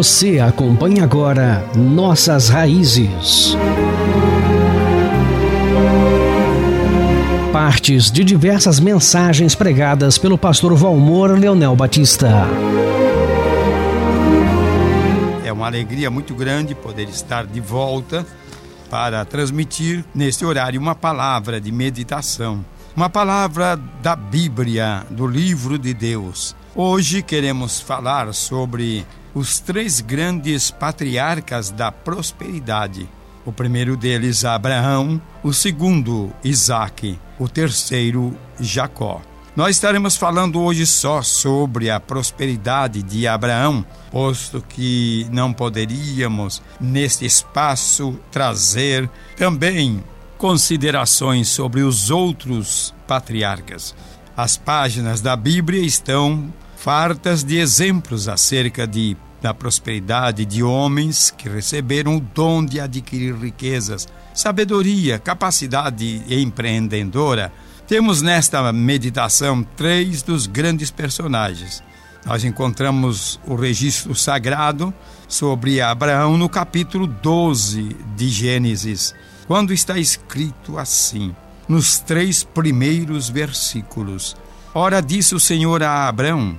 Você acompanha agora Nossas Raízes. Partes de diversas mensagens pregadas pelo pastor Valmor Leonel Batista. É uma alegria muito grande poder estar de volta para transmitir neste horário uma palavra de meditação, uma palavra da Bíblia, do livro de Deus. Hoje queremos falar sobre os três grandes patriarcas da prosperidade. O primeiro deles, Abraão, o segundo, Isaac, o terceiro, Jacó. Nós estaremos falando hoje só sobre a prosperidade de Abraão, posto que não poderíamos, neste espaço, trazer também considerações sobre os outros patriarcas. As páginas da Bíblia estão fartas de exemplos acerca de, da prosperidade de homens que receberam o dom de adquirir riquezas, sabedoria, capacidade empreendedora. Temos nesta meditação três dos grandes personagens. Nós encontramos o registro sagrado sobre Abraão no capítulo 12 de Gênesis, quando está escrito assim, nos três primeiros versículos: Ora disse o Senhor a Abraão: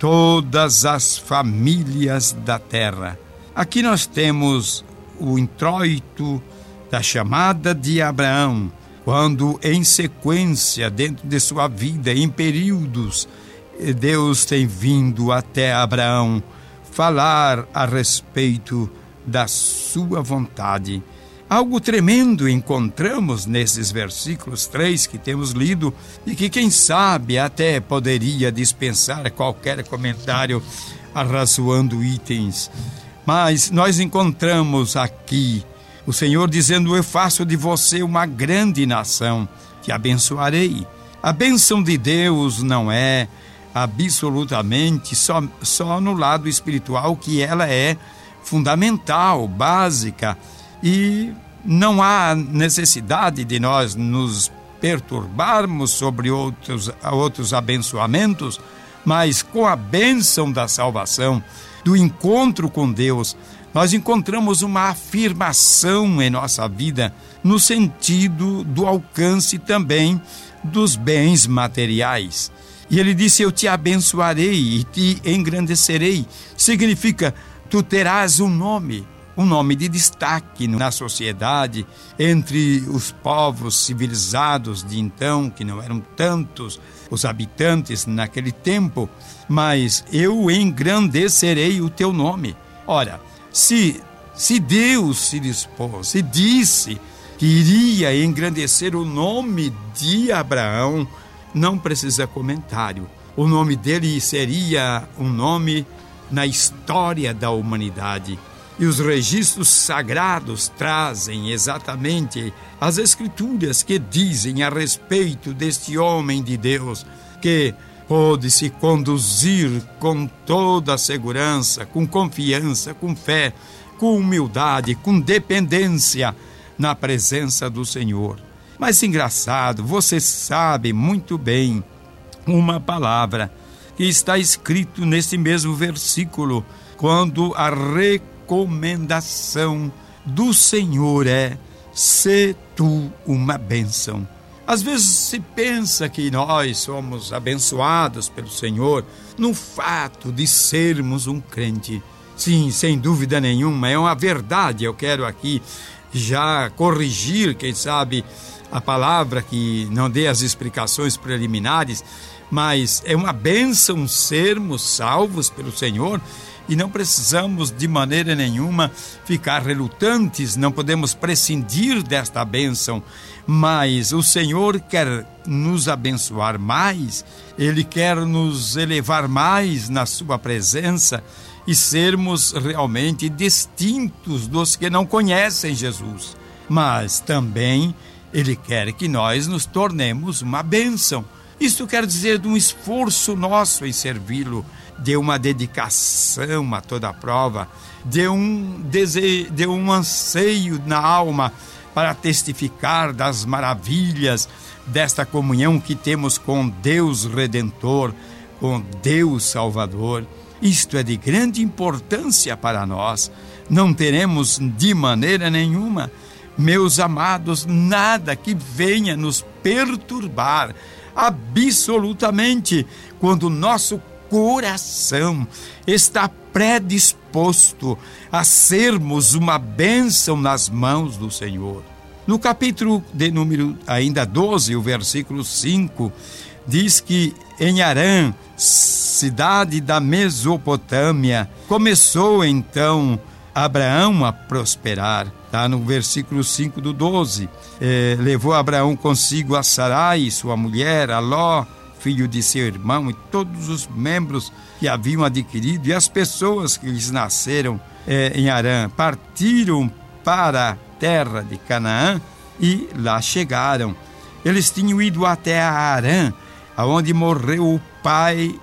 todas as famílias da terra. Aqui nós temos o introito da chamada de Abraão, quando em sequência, dentro de sua vida, em períodos, Deus tem vindo até Abraão falar a respeito da sua vontade Algo tremendo encontramos nesses versículos 3 que temos lido e que, quem sabe, até poderia dispensar qualquer comentário arrazoando itens. Mas nós encontramos aqui o Senhor dizendo: Eu faço de você uma grande nação, te abençoarei. A bênção de Deus não é absolutamente só, só no lado espiritual que ela é fundamental, básica e não há necessidade de nós nos perturbarmos sobre outros, outros abençoamentos, mas com a bênção da salvação, do encontro com Deus, nós encontramos uma afirmação em nossa vida no sentido do alcance também dos bens materiais. E ele disse: Eu te abençoarei e te engrandecerei. Significa, tu terás um nome um nome de destaque na sociedade entre os povos civilizados de então, que não eram tantos os habitantes naquele tempo, mas eu engrandecerei o teu nome. Ora, se se Deus se dispôs, se disse que iria engrandecer o nome de Abraão, não precisa comentário. O nome dele seria um nome na história da humanidade e os registros sagrados trazem exatamente as escrituras que dizem a respeito deste homem de Deus que pôde se conduzir com toda a segurança, com confiança, com fé, com humildade, com dependência na presença do Senhor. Mas engraçado, você sabe muito bem uma palavra que está escrito nesse mesmo versículo, quando a recomendação do Senhor é: se tu uma bênção. Às vezes se pensa que nós somos abençoados pelo Senhor no fato de sermos um crente. Sim, sem dúvida nenhuma, é uma verdade. Eu quero aqui já corrigir, quem sabe, a palavra que não dê as explicações preliminares, mas é uma bênção sermos salvos pelo Senhor e não precisamos de maneira nenhuma ficar relutantes, não podemos prescindir desta bênção, mas o Senhor quer nos abençoar mais, Ele quer nos elevar mais na Sua presença e sermos realmente distintos dos que não conhecem Jesus. Mas também ele quer que nós nos tornemos uma bênção. Isto quer dizer de um esforço nosso em servi-lo, de uma dedicação a toda a prova, de um desejo, de um anseio na alma para testificar das maravilhas desta comunhão que temos com Deus Redentor, com Deus Salvador. Isto é de grande importância para nós. Não teremos de maneira nenhuma, meus amados, nada que venha nos perturbar absolutamente quando o nosso coração está predisposto a sermos uma bênção nas mãos do Senhor. No capítulo de número ainda 12, o versículo 5, diz que em Arã, cidade da Mesopotâmia, começou então Abraão a prosperar. Está no versículo 5 do 12. É, levou Abraão consigo a Sarai, sua mulher, a Ló, filho de seu irmão, e todos os membros que haviam adquirido, e as pessoas que lhes nasceram é, em Arã, partiram para a terra de Canaã e lá chegaram. Eles tinham ido até Arã, aonde morreu o pai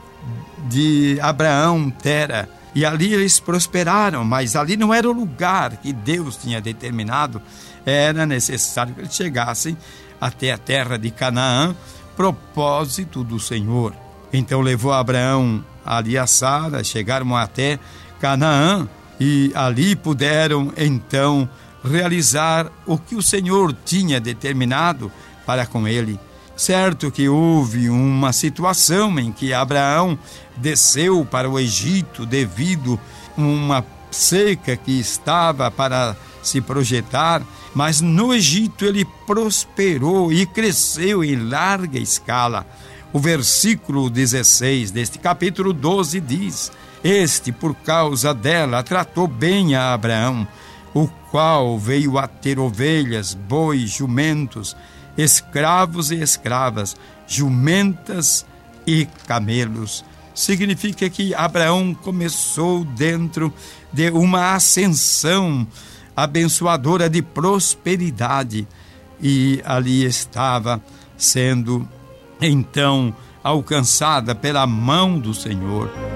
de Abraão, Tera. E ali eles prosperaram, mas ali não era o lugar que Deus tinha determinado. Era necessário que eles chegassem até a terra de Canaã, propósito do Senhor. Então levou Abraão ali a Sara, chegaram até Canaã e ali puderam então realizar o que o Senhor tinha determinado para com ele. Certo que houve uma situação em que Abraão desceu para o Egito devido a uma seca que estava para se projetar, mas no Egito ele prosperou e cresceu em larga escala. O versículo 16 deste capítulo 12 diz: Este, por causa dela, tratou bem a Abraão, o qual veio a ter ovelhas, bois, jumentos, escravos e escravas, jumentas e camelos. Significa que Abraão começou dentro de uma ascensão abençoadora de prosperidade e ali estava sendo então alcançada pela mão do Senhor.